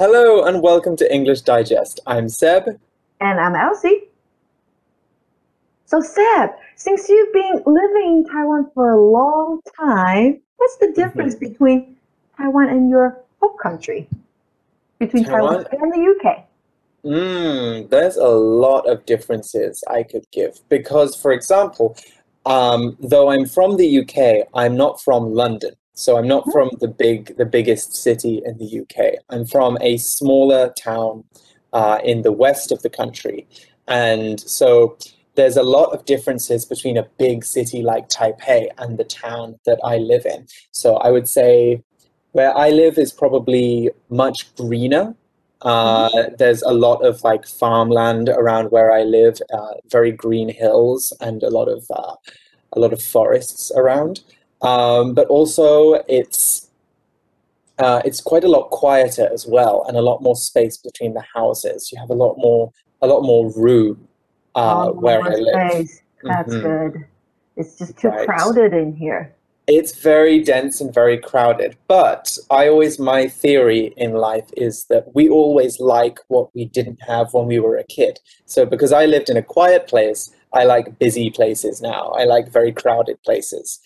Hello and welcome to English Digest. I'm Seb. And I'm Elsie. So, Seb, since you've been living in Taiwan for a long time, what's the difference mm-hmm. between Taiwan and your home country? Between Taiwan, Taiwan and the UK? Mm, there's a lot of differences I could give because, for example, um, though I'm from the UK, I'm not from London. So I'm not from the big, the biggest city in the UK. I'm from a smaller town uh, in the west of the country, and so there's a lot of differences between a big city like Taipei and the town that I live in. So I would say where I live is probably much greener. Uh, mm-hmm. there's a lot of like farmland around where I live, uh, very green hills, and a lot of uh, a lot of forests around. Um, but also, it's uh, it's quite a lot quieter as well, and a lot more space between the houses. You have a lot more a lot more room uh, oh, where I live. Space. That's mm-hmm. good. It's just too right. crowded in here. It's very dense and very crowded. But I always, my theory in life is that we always like what we didn't have when we were a kid. So because I lived in a quiet place, I like busy places now. I like very crowded places.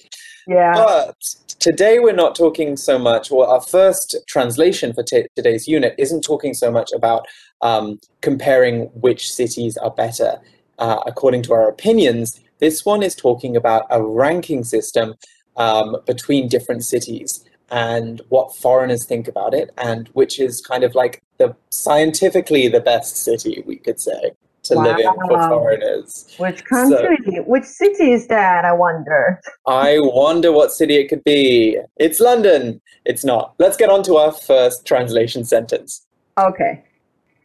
Yeah. But today we're not talking so much, well, our first translation for t- today's unit isn't talking so much about um, comparing which cities are better uh, according to our opinions. This one is talking about a ranking system um, between different cities and what foreigners think about it, and which is kind of like the scientifically the best city, we could say to wow. live in for foreigners. Which country? So, which city is that? I wonder. I wonder what city it could be. It's London. It's not. Let's get on to our first translation sentence. Okay.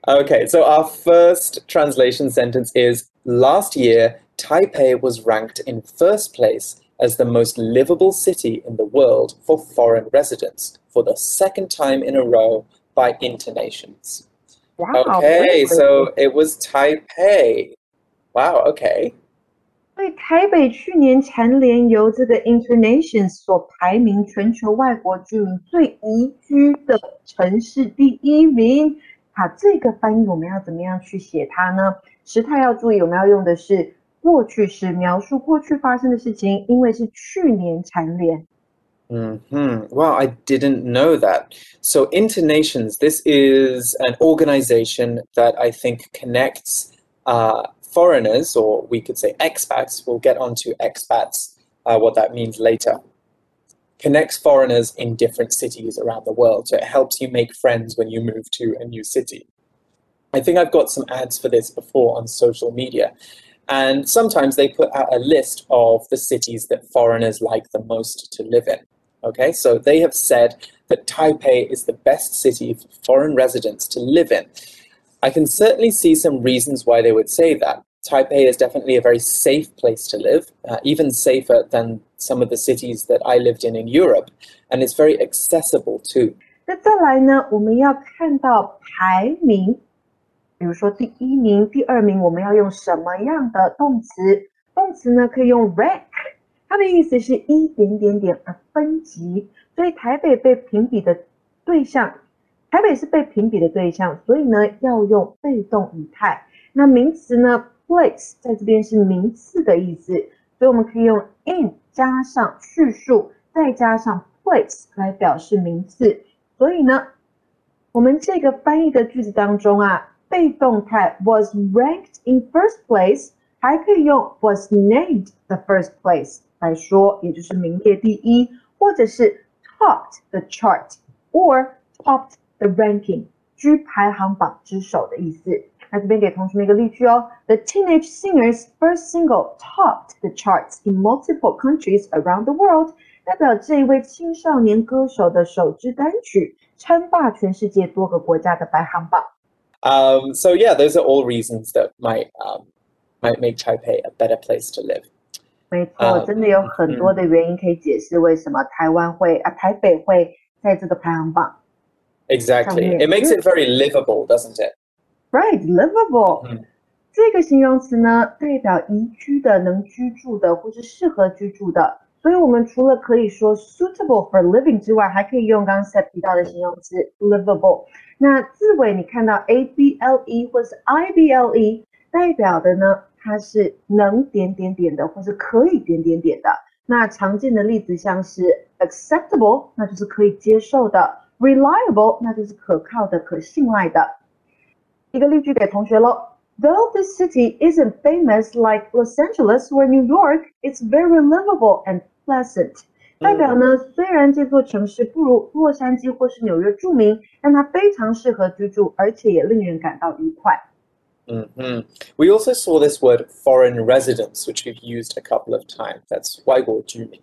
Okay, so our first translation sentence is Last year, Taipei was ranked in first place as the most livable city in the world for foreign residents for the second time in a row by Internations. Wow. Okay, so it was Taipei. Wow. Okay. 所以台北去年蝉联由这个 Internations 所排名全球外国居民最宜居的城市第一名。好，这个翻译我们要怎么样去写它呢？时态要注意，我们要用的是过去式，描述过去发生的事情，因为是去年蝉联。 Hmm. Wow, I didn't know that. So, Internations, this is an organization that I think connects uh, foreigners, or we could say expats. We'll get onto expats, uh, what that means later. Connects foreigners in different cities around the world. So, it helps you make friends when you move to a new city. I think I've got some ads for this before on social media. And sometimes they put out a list of the cities that foreigners like the most to live in. Okay, so they have said that Taipei is the best city for foreign residents to live in. I can certainly see some reasons why they would say that. Taipei is definitely a very safe place to live, uh, even safer than some of the cities that I lived in in Europe, and it's very accessible too. 那再来呢，我们要看到排名，比如说第一名、第二名，我们要用什么样的动词？动词呢，可以用 rank。 它的意思是一点点点而分级，所以台北被评比的对象，台北是被评比的对象，所以呢要用被动语态。那名词呢，place 在这边是名次的意思，所以我们可以用 in 加上叙述，再加上 place 来表示名次。所以呢，我们这个翻译的句子当中啊，被动态 was ranked in first place，还可以用 was named the first place。来说，也就是名列第一，或者是 topped the chart or topped the ranking，居排行榜之首的意思。那这边给同学们一个例句哦：The teenage singer's first single topped the charts in multiple countries around the world。代表这一位青少年歌手的首支单曲称霸全世界多个国家的排行榜。Um, so yeah, those are all reasons that might um, might make Taipei a better place to live. 没错，真的有很多的原因可以解释为什么台湾会啊台北会在这个排行榜。Exactly, it makes it very livable, doesn't it? Right, livable. 这个形容词呢，代表宜居的、能居住的或是适合居住的。所以我们除了可以说 suitable for living 之外，还可以用刚刚 Seth 提到的形容词 livable。那字尾你看到 a b l e 或是 i b l e，代表的呢，它是能点点点的，或是可以点点点的。那常见的例子像是 acceptable，那就是可以接受的；reliable，那就是可靠的、可信赖的。一个例句给同学喽。Though this city isn't famous like Los Angeles or New York, it's very livable and pleasant. 代表呢，虽然这座城市不如洛杉矶或是纽约著名，但它非常适合居住，而且也令人感到愉快。Mm-hmm. We also saw this word foreign residence, which we've used a couple of times. That's 外国居民.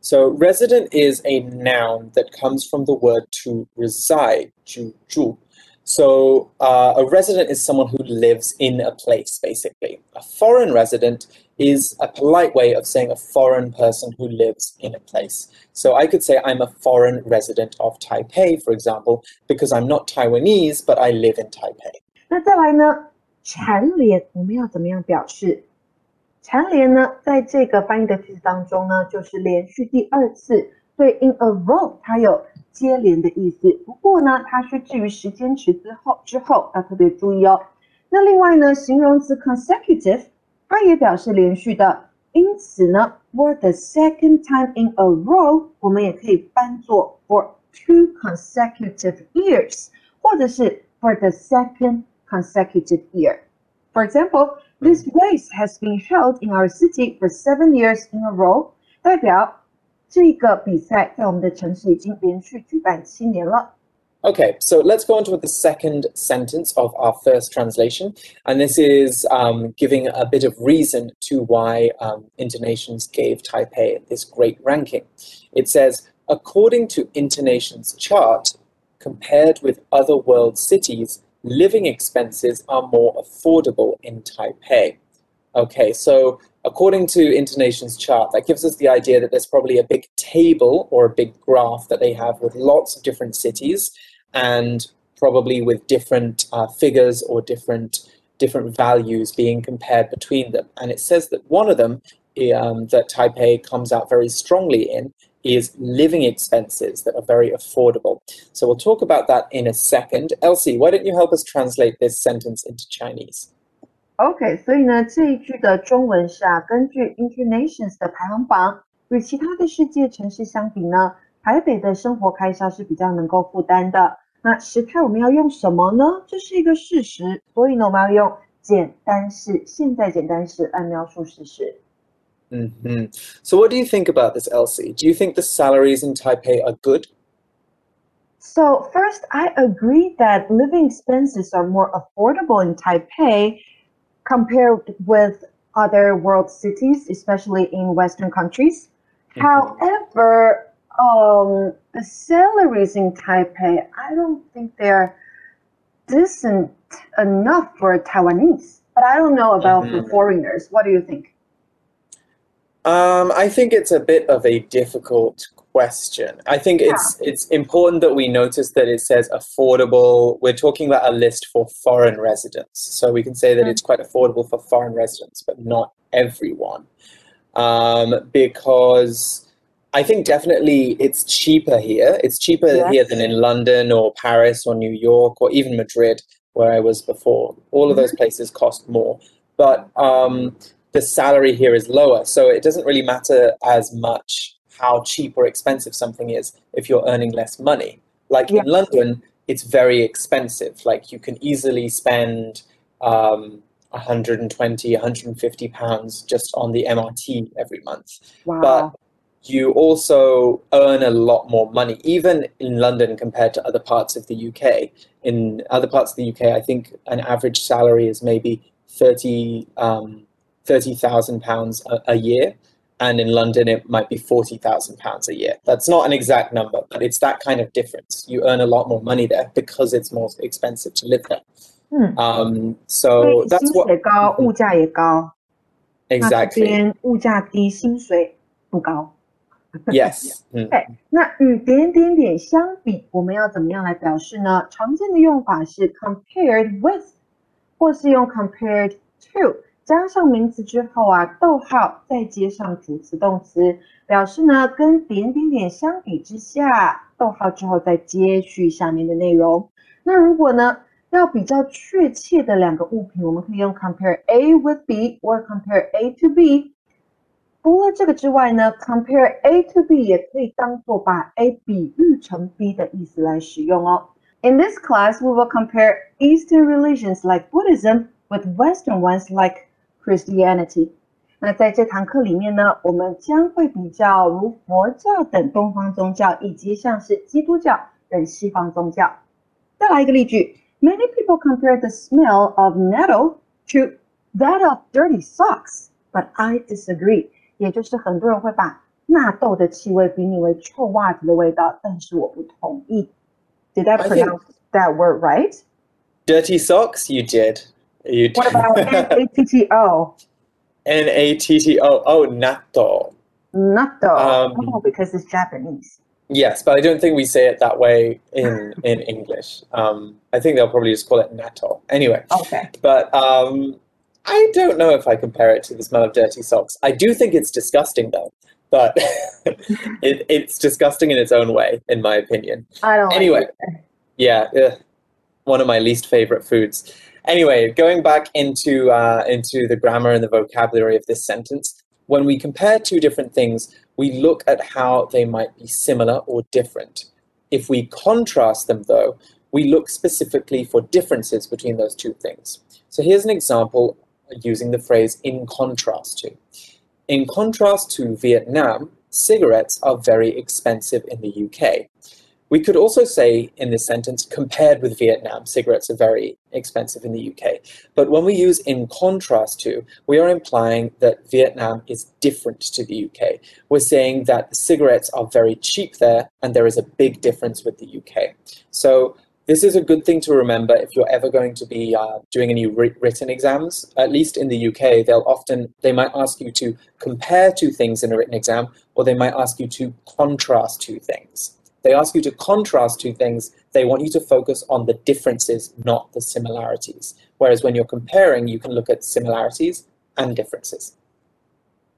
So resident is a noun that comes from the word to reside, 居住. So uh, a resident is someone who lives in a place, basically. A foreign resident is a polite way of saying a foreign person who lives in a place. So I could say I'm a foreign resident of Taipei, for example, because I'm not Taiwanese, but I live in Taipei. 那再来呢， 蝉联我们要怎么样表示？蝉联呢，在这个翻译的句子当中呢，就是连续第二次。所以 in a row 它有接连的意思，不过呢，它是置于时间词之后，之后要特别注意哦。那另外呢，形容词 consecutive 它也表示连续的，因此呢，for the second time in a row 我们也可以翻作 for two consecutive years，或者是 for the second consecutive year。For example, this race has been held in our city for seven years in a row，代表。这个比赛在我们的城市已经连续举办七年了。Okay, so let's go on to the second sentence of our first translation. And this is um, giving a bit of reason to why um, Internations gave Taipei this great ranking. It says, according to Internations chart, compared with other world cities, living expenses are more affordable in Taipei. Okay, so according to Internation's chart, that gives us the idea that there's probably a big table or a big graph that they have with lots of different cities and probably with different uh, figures or different different values being compared between them. And it says that one of them um, that Taipei comes out very strongly in is living expenses that are very affordable. So we'll talk about that in a second. Elsie, why don't you help us translate this sentence into Chinese? OK，所以呢，这一句的中文是啊，根据 Internations 的排行榜，与其他的世界城市相比呢，台北的生活开销是比较能够负担的。那时态我们要用什么呢？这是一个事实，所以呢，我们要用简单式、现在简单式来描述事实。 嗯嗯。So what do you think about this, Elsie? Do you think the salaries in Taipei are good? So first, I agree that living expenses are more affordable in Taipei compared with other world cities, especially in Western countries. Mm-hmm. However, um, the salaries in Taipei, I don't think they're decent enough for Taiwanese. But I don't know about mm-hmm. for foreigners. What do you think? Um, I think it's a bit of a difficult question. I think yeah. it's it's important that we notice that it says affordable. We're talking about a list for foreign residents, so we can say that mm-hmm. it's quite affordable for foreign residents, but not everyone, um, because. I think definitely it's cheaper here. It's cheaper yes. here than in London or Paris or New York or even Madrid, where I was before. All of mm-hmm. those places cost more. But um, the salary here is lower. So it doesn't really matter as much how cheap or expensive something is if you're earning less money. Like yeah. in London, it's very expensive. Like you can easily spend um, 120, 150 pounds just on the MRT every month. Wow. But you also earn a lot more money, even in London compared to other parts of the UK. In other parts of the UK, I think an average salary is maybe 30, um, 30,000 pounds a year and in London it might be forty thousand pounds a year. That's not an exact number, but it's that kind of difference. You earn a lot more money there because it's more expensive to live there. Hmm. Um, so that's what 高，物价也高。Exactly. 物价低，薪水不高。Yes. 哎，那与点点点相比，我们要怎么样来表示呢？常见的用法是 compared with，或是用 compared to。 加上名词之后啊，逗号再接上主词动词，表示呢跟点点点相比之下，逗号之后再接续下面的内容。那如果呢要比较确切的两个物品，我们可以用 compare A with B or compare A to B。除了这个之外呢，compare A to B 也可以当做把 A 比喻成 B 的意思来使用哦。In this class, we will compare Eastern religions like Buddhism with Western ones like Christianity。那在这堂课里面呢，我们将会比较如佛教等东方宗教，以及像是基督教等西方宗教。再来一个例句：Many people compare the smell of nettle to that of dirty socks, but I disagree。也就是很多人会把纳豆的气味比拟为臭袜子的味道，但是我不同意。Did I pronounce that word right? Dirty socks, you did. You What about N A T T O? N A T T O. Oh, natto. Natto. Um, oh, because it's Japanese. Yes, but I don't think we say it that way in in English. Um, I think they'll probably just call it natto. Anyway, Okay. but um, I don't know if I compare it to the smell of dirty socks. I do think it's disgusting though, but it, it's disgusting in its own way, in my opinion. I don't Anyway. like. Yeah, ugh, one of my least favorite foods. Anyway, going back into uh, into the grammar and the vocabulary of this sentence, when we compare two different things, we look at how they might be similar or different. If we contrast them, though, we look specifically for differences between those two things. So here's an example using the phrase in contrast to. In contrast to Vietnam, cigarettes are very expensive in the UK. We could also say in this sentence, compared with Vietnam, cigarettes are very expensive in the UK. But when we use in contrast to, we are implying that Vietnam is different to the UK. We're saying that cigarettes are very cheap there and there is a big difference with the UK. So this is a good thing to remember if you're ever going to be uh, doing any written exams. At least in the UK, they'll often they might ask you to compare two things in a written exam, or they might ask you to contrast two things. They ask you to contrast two things. They want you to focus on the differences, not the similarities. Whereas when you're comparing, you can look at similarities and differences.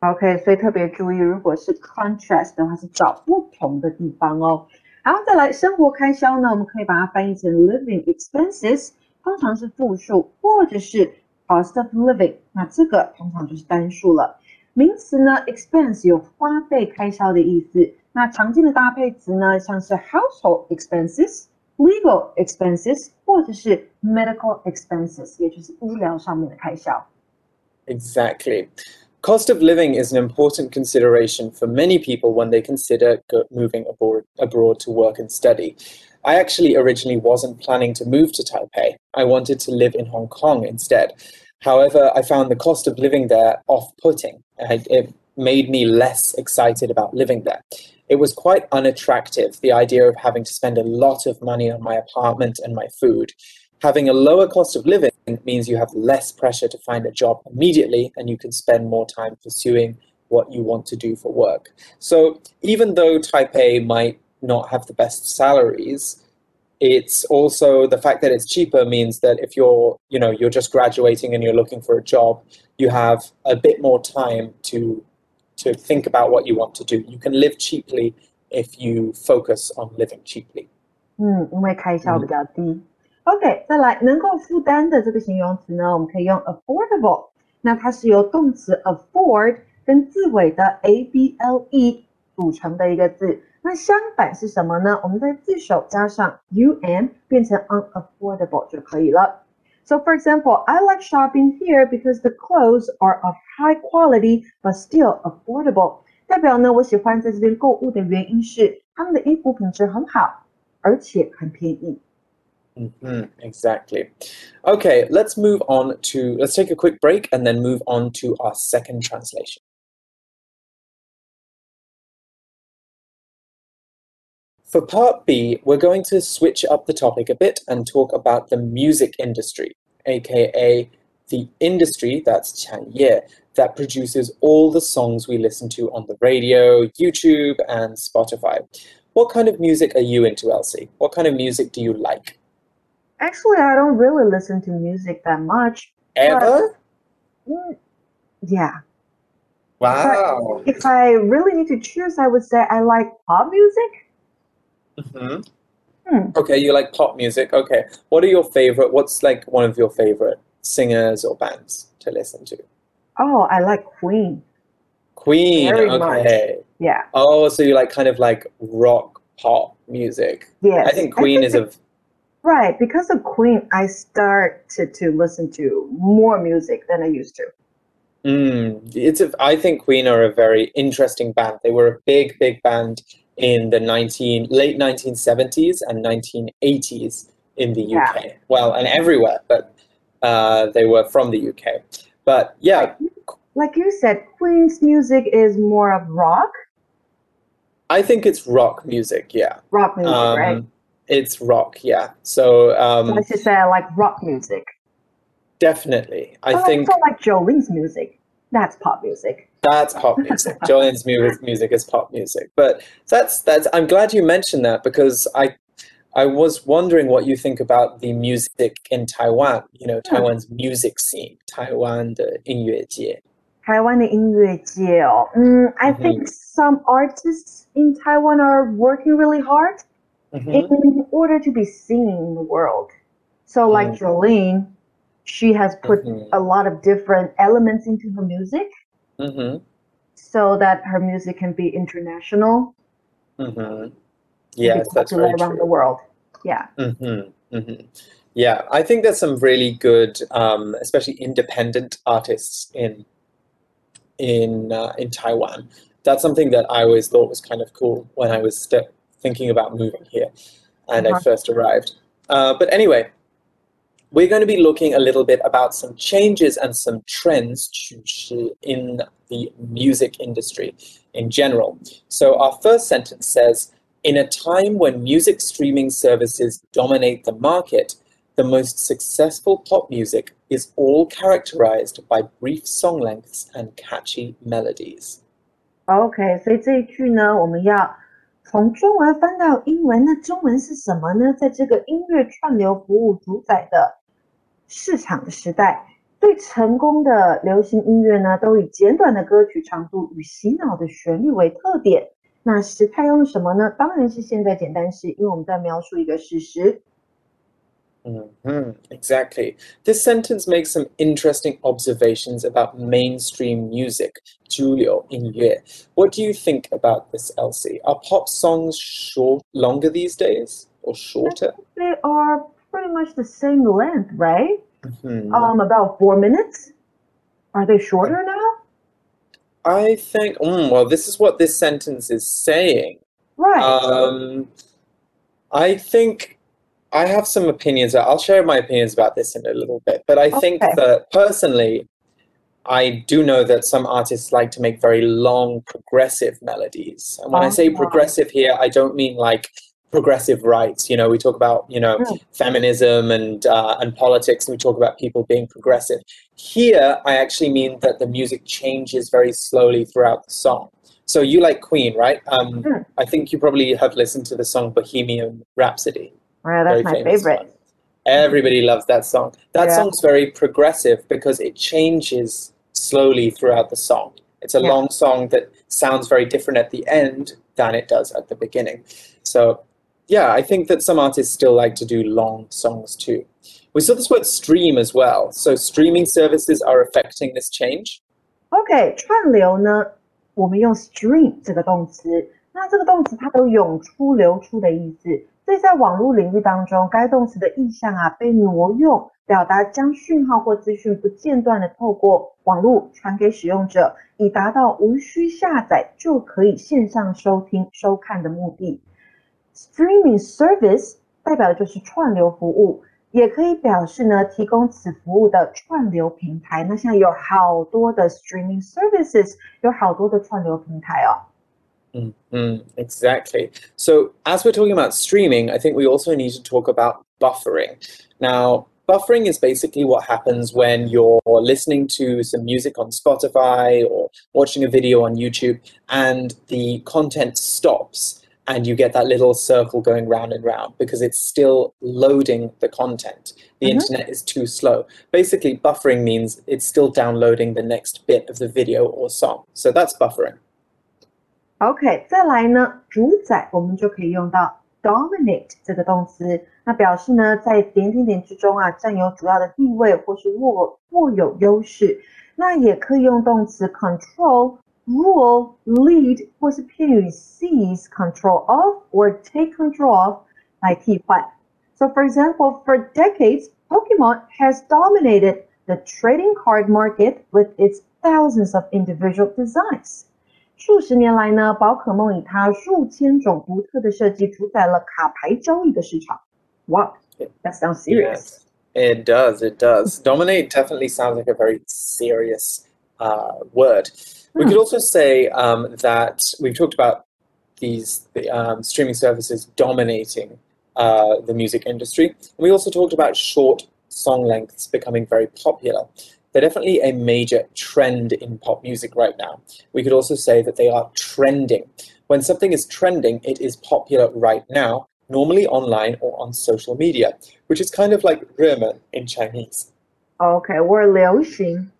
OK，所以特别注意，如果是 contrast 的话，是找不同的地方哦。然后再来生活开销呢，我们可以把它翻译成 living expenses，通常是复数，或者是 cost of living，那这个通常就是单数了。名词呢，expense 有花费、开销的意思。 那常见的搭配词呢，像是 household expenses、legal expenses，或者是 medical expenses，也就是医疗上面的开销。 Exactly. Cost of living is an important consideration for many people when they consider go- moving abroad, abroad to work and study. I actually originally wasn't planning to move to Taipei. I wanted to live in Hong Kong instead. However, I found the cost of living there off putting. It made me less excited about living there. It was quite unattractive, the idea of having to spend a lot of money on my apartment and my food. Having a lower cost of living means you have less pressure to find a job immediately and you can spend more time pursuing what you want to do for work. So, even though Taipei might not have the best salaries, it's also the fact that it's cheaper means that if you're, you know, you're just graduating and you're looking for a job, you have a bit more time to to think about what you want to do. You can live cheaply if you focus on living cheaply. 嗯，因为开销比较低。OK，再来能够负担的这个形容词呢，我们可以用 affordable。那它是由动词 afford 跟字尾的 a b l e 组成的一个字。那相反是什么呢？我们在字首加上 u m 变成 unaffordable 就可以了。 So for example, I like shopping here because the clothes are of high quality but still affordable。代表呢，我喜欢在这边购物的原因是他们的衣服品质很好，而且很便宜。 Mhm, exactly. Okay, let's move on to let's take a quick break and then move on to our second translation. For part B, we're going to switch up the topic a bit and talk about the music industry, aka the industry that's 产业 that produces all the songs we listen to on the radio, YouTube, and Spotify. What kind of music are you into, Elsie? What kind of music do you like? Actually, I don't really listen to music that much. Ever? mm, yeah. Wow. If I really need to choose, I would say I like pop music. Mhm. Hmm. Okay, you like pop music. Okay. What are your favorite? What's like one of your favorite singers or bands to listen to? Oh, I like Queen. Queen. Very much. Okay. Yeah. Oh, so you like kind of like rock pop music. Yes. I think Queen is a right because of Queen. I started to listen to more music than I used to. Mm, it's a, I think Queen are a very interesting band. They were a big, big band in the 19 late 1970s and 1980s in the Yeah. UK. Well, and everywhere, but uh, they were from the UK. But yeah, Like you said, Queen's music is more of rock, I think it's rock music. Yeah, rock music, um, right? it's rock. Yeah, so So um, I should say I like rock music. definitely, I think also like Jolin's music. That's pop music that's pop music. Jolin's music is pop music. But that's that's. I'm glad you mentioned that because I I was wondering what you think about the music in Taiwan. You know, Taiwan's music scene, Taiwan 的音乐界。Taiwan mm, I mm-hmm. think some artists in Taiwan are working really hard mm -hmm. in order to be seen in the world. So, like mm -hmm. Jolin, she has put mm -hmm. a lot of different elements into her music. Mhm. so that her music can be international, Mhm. and Yes, that's very around true. the world. Yeah. hmm hmm Yeah, I think there's some really good, um, especially independent artists in in uh, in Taiwan. That's something that I always thought was kind of cool when I was st- thinking about moving here and I Uh-huh. first arrived. Uh, but anyway, we're going to be looking a little bit about some changes and some trends 趋势 in the music industry in general. So our first sentence says, in a time when music streaming services dominate the market, the most successful pop music is all characterized by brief song lengths and catchy melodies. OK，所以这一句呢，我们要从中文翻到英文。那中文是什么呢？在这个音乐串流服务主宰的 市场的时代，最成功的流行音乐呢，都以简短的歌曲长度与洗脑的旋律为特点。那时态用什么呢？当然是现在简单式，因为我们在描述一个事实。 Mhm, Exactly. This sentence makes some interesting observations about mainstream music, 主流音乐. What do you think about this, Elsie? Are pop songs short, longer these days, or shorter? They are pretty much the same length, right? Mhm. Um, about four minutes. Are they shorter now? I think. mm, well, this is what this sentence is saying. Right. Um, I think I have some opinions. I'll share my opinions about this in a little bit. But I think that personally, I do know that some artists like to make very long, progressive melodies. And when I say progressive here, I don't mean like progressive rights. You know, we talk about you know feminism and uh, and politics, and we talk about people being progressive. Here, I actually mean that the music changes very slowly throughout the song. So you like Queen, right? Um, Mm. I think you probably have listened to the song Bohemian Rhapsody. Right, that's my favorite. one. Everybody loves that song. That Yeah. song's very progressive because it changes slowly throughout the song. It's a Yeah. long song that sounds very different at the end than it does at the beginning. So, yeah, I think that some artists still like to do long songs too. We saw this word stream as well. So, streaming services are affecting this change. OK，串流呢，我们用 stream 这个动词，那这个动词它都有涌出、流出的意思，所以在网络领域当中，该动词的意象啊被挪用，表达将讯号或资讯不间断的透过网络传给使用者，以达到无需下载就可以线上收听、收看的目的。 Streaming service 代表的就是串流服务，也可以表示呢提供此服务的串流平台。那现在有好多的 streaming services，有好多的串流平台哦。 Mm, mm, exactly. So, as we're talking about streaming, I think we also need to talk about buffering. Now, buffering is basically what happens when you're listening to some music on Spotify or watching a video on YouTube and the content stops and you get that little circle going round and round because it's still loading the content. The Mhm. internet is too slow. Basically, buffering means it's still downloading the next bit of the video or song. So that's buffering. OK，再来呢，主宰我们就可以用到 dominate 这个动词，那表示呢在点点点之中啊占有主要的地位或是握握有优势。那也可以用动词 control、 rule、lead 或是片语 seize、control of or take control of 来替换。So for example, for decades, Pokemon has dominated the trading card market with its thousands of individual designs. 数十年来呢，宝可梦以它数千种独特的设计主宰了卡牌交易的市场。Wow, that sounds serious. Yes, it does. It does. Dominate definitely sounds like a very serious uh, word. We could also say um, that we've talked about these the, um, streaming services dominating uh, the music industry. We also talked about short song lengths becoming very popular. They're definitely a major trend in pop music right now. We could also say that they are trending. When something is trending, it is popular right now, normally online or on social media, which is kind of like 热门 in Chinese. OK，or 流行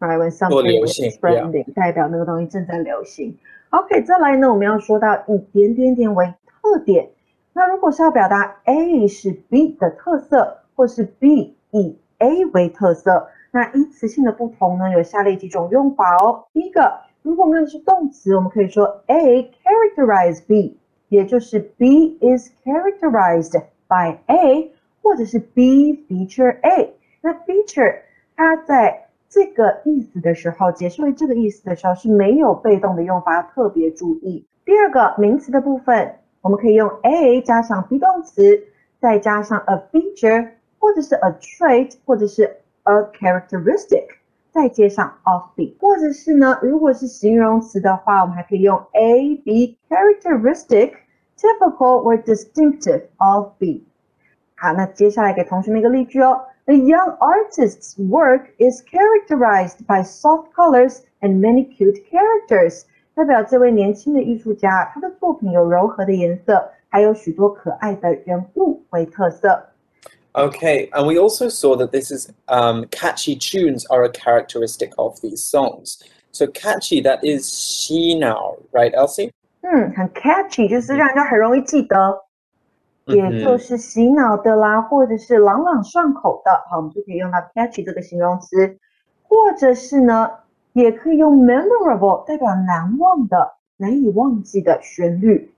，right when something 流 is 行 trending，代表那个东西正在流行。OK，再来呢，我们要说到以点点点为特点。那如果是要表达 A 是 B 的特色，或是 B 以 A 为特色，那依词性的不同呢，有下列几种用法哦。第一个，如果我们用的是动词，我们可以说 A characterize B，也就是 B is characterized by A，或者是 B feature A。那 feature 它在这个意思的时候，解释为这个意思的时候是没有被动的用法，要特别注意。第二个名词的部分，我们可以用 A 加上 be 动词，再加上 a feature，或者是 a trait，或者是 a characteristic，再接上 of b，或者是呢，如果是形容词的话，我们还可以用 a b characteristic、typical or distinctive of b。好，那接下来给同学们一个例句哦。The young artist's work is characterized by soft colors and many cute characters。代表这位年轻的艺术家，他的作品有柔和的颜色，还有许多可爱的人物为特色。 Okay, and we also saw that this is um, catchy tunes are a characteristic of these songs. So catchy, that is she now, right, Elsie? 嗯，很 catchy，就是让人家很容易记得， 也 Mhm. 就是洗脑的啦，或者是朗朗上口的。好，我们就可以用到 catchy 这个形容词，或者是呢，也可以用 memorable 代表难忘的、难以忘记的旋律。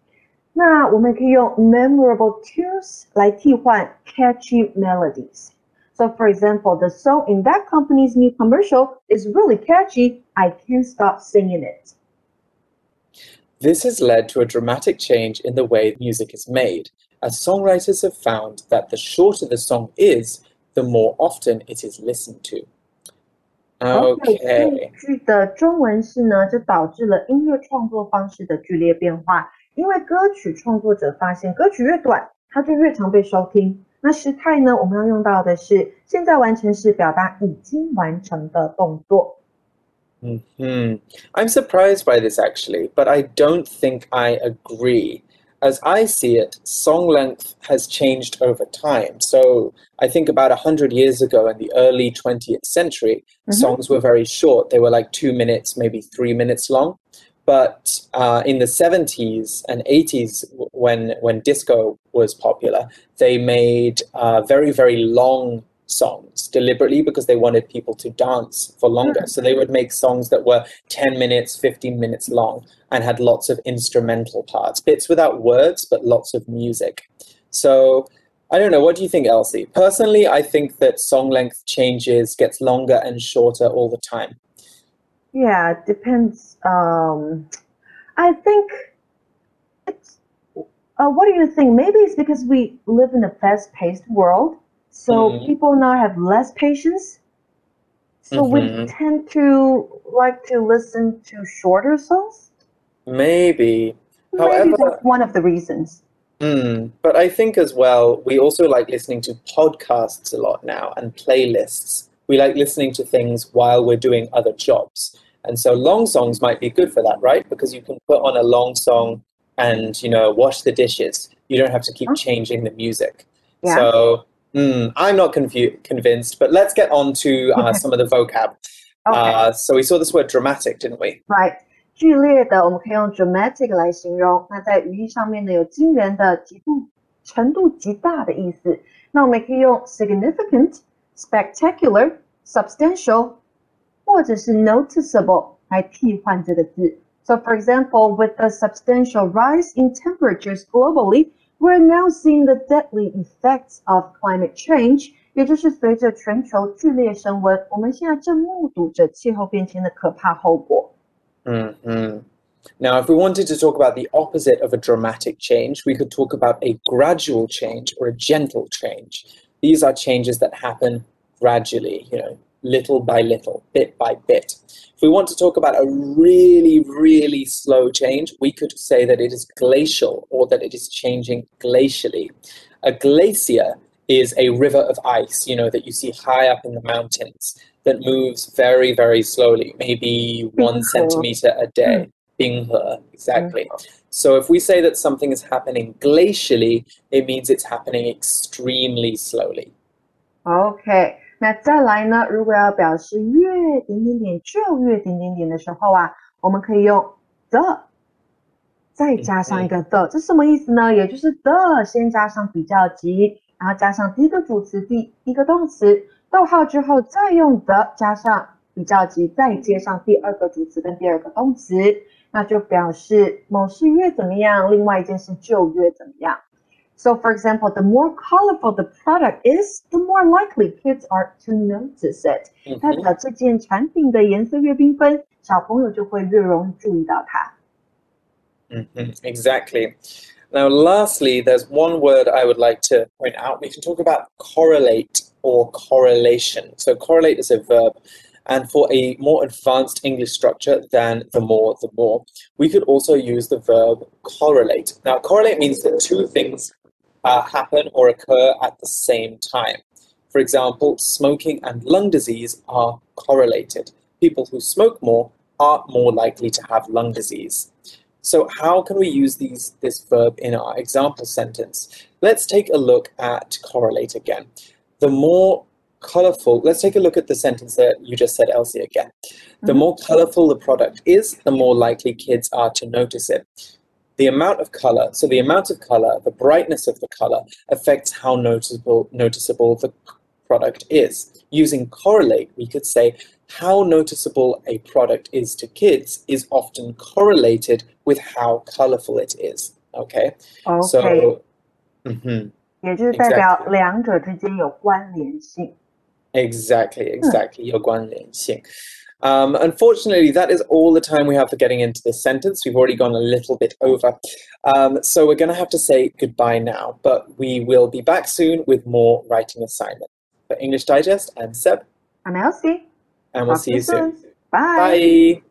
那我们也可以用 memorable tunes 来替换 catchy melodies. So, for example, the song in that company's new commercial is really catchy. I can't stop singing it. This has led to a dramatic change in the way music is made, as songwriters have found that the shorter the song is, the more often it is listened to. 这 Okay. 句的中文是呢，这导致了音乐创作方式的剧烈变化。因为歌曲创作者发现，歌曲越短，它就越常被收听。那时态呢，我们要用到的是现在完成时，表达已经完成的动作。 hmm I'm surprised by this actually, but I don't think I agree. As I see it, song length has changed over time. So I think about 100 years ago in the early 20th century, Mhm. songs were very short. They were like two minutes, maybe three minutes long. But uh, in the 70s and 80s, when, when disco was popular, they made uh, very, very long songs deliberately because they wanted people to dance for longer. So they would make songs that were 10 minutes, 15 minutes long and had lots of instrumental parts, bits without words, but lots of music. So I don't know. What do you think, Elsie? Personally, I think that song length changes, gets longer and shorter all the time. Yeah, it depends. Um, I think it's. Uh, what do you think? Maybe it's because we live in a fast-paced world, so Mhm. people now have less patience. So we Mhm. tend to like to listen to shorter songs. Maybe. Maybe However- that's one of the reasons. Mm, but I think as well, we also like listening to podcasts a lot now and playlists. We like listening to things while we're doing other jobs. And so long songs might be good for that, right? Because you can put on a long song and you know wash the dishes. You don't have to keep changing the music. Yeah. So mm, I'm not confu- convinced, but let's get on to uh, some of the vocab. OK， Uh, so we saw this word dramatic, didn't we? right，剧烈的我们可以用 dramatic 来形容。那在语义上面呢，有惊人的、极度程度极大的意思。那我们也可以用 significant、spectacular、substantial，或者是 noticeable 来替换这个字。So for example, with the substantial rise in temperatures globally, we're now seeing the deadly effects of climate change. 也就是随着全球剧烈升温，我们现在正目睹着气候变迁的可怕后果。 hmm Now, if we wanted to talk about the opposite of a dramatic change, we could talk about a gradual change or a gentle change. These are changes that happen gradually, you know, little by little, bit by bit. If we want to talk about a really, really slow change, we could say that it is glacial or that it is changing glacially. A glacier is a river of ice, you know, that you see high up in the mountains that moves very, very slowly, maybe one centimeter a day. Hmm. Binghe, exactly. Hmm. So if we say that something is happening glacially, it means it's happening extremely slowly. OK，那再来呢？如果要表示越点点点就越点点点的时候啊，我们可以用 the，再加上一个 the，这什么意思呢？也就是 the 先加上比较级，然后加上第一个主词，第一个动词，逗号之后再用 the 加上比较级，再接上第二个主词跟第二个动词，那就表示某事越怎么样，另外一件事就越怎么样。So, for example, the more colorful the product is, the more likely kids are to notice it. 代 Mhm. 表这件产品的颜色越缤纷，小朋友就会越容易注意到它。 Mhm, Exactly. Now, lastly, there's one word I would like to point out. We can talk about correlate or correlation. So, correlate is a verb. And for a more advanced English structure than the more, the more, we could also use the verb correlate. Now, correlate means that two things uh, happen or occur at the same time. For example, smoking and lung disease are correlated. People who smoke more are more likely to have lung disease. So how can we use these this verb in our example sentence? Let's take a look at correlate again. The more colorful, let's take a look at the sentence that you just said, Elsie, again. The Mhm. more colorful the product is, the more likely kids are to notice it The amount of color, so the amount of color, the brightness of the color affects how noticeable noticeable the product is. Using correlate, we could say how noticeable a product is to kids is often correlated with how colorful it is. Okay, OK， so mhm, 也就是代表两者之间有关联性。 exactly, exactly, 有关联性. um, unfortunately, that is all the time we have for getting into this sentence. We've already gone a little bit over. Um, so we're going to have to say goodbye now, but we will be back soon with more writing assignments. For English Digest, I'm Seb, I'm Elsie，and we'll talk see you soon. Bye. Bye.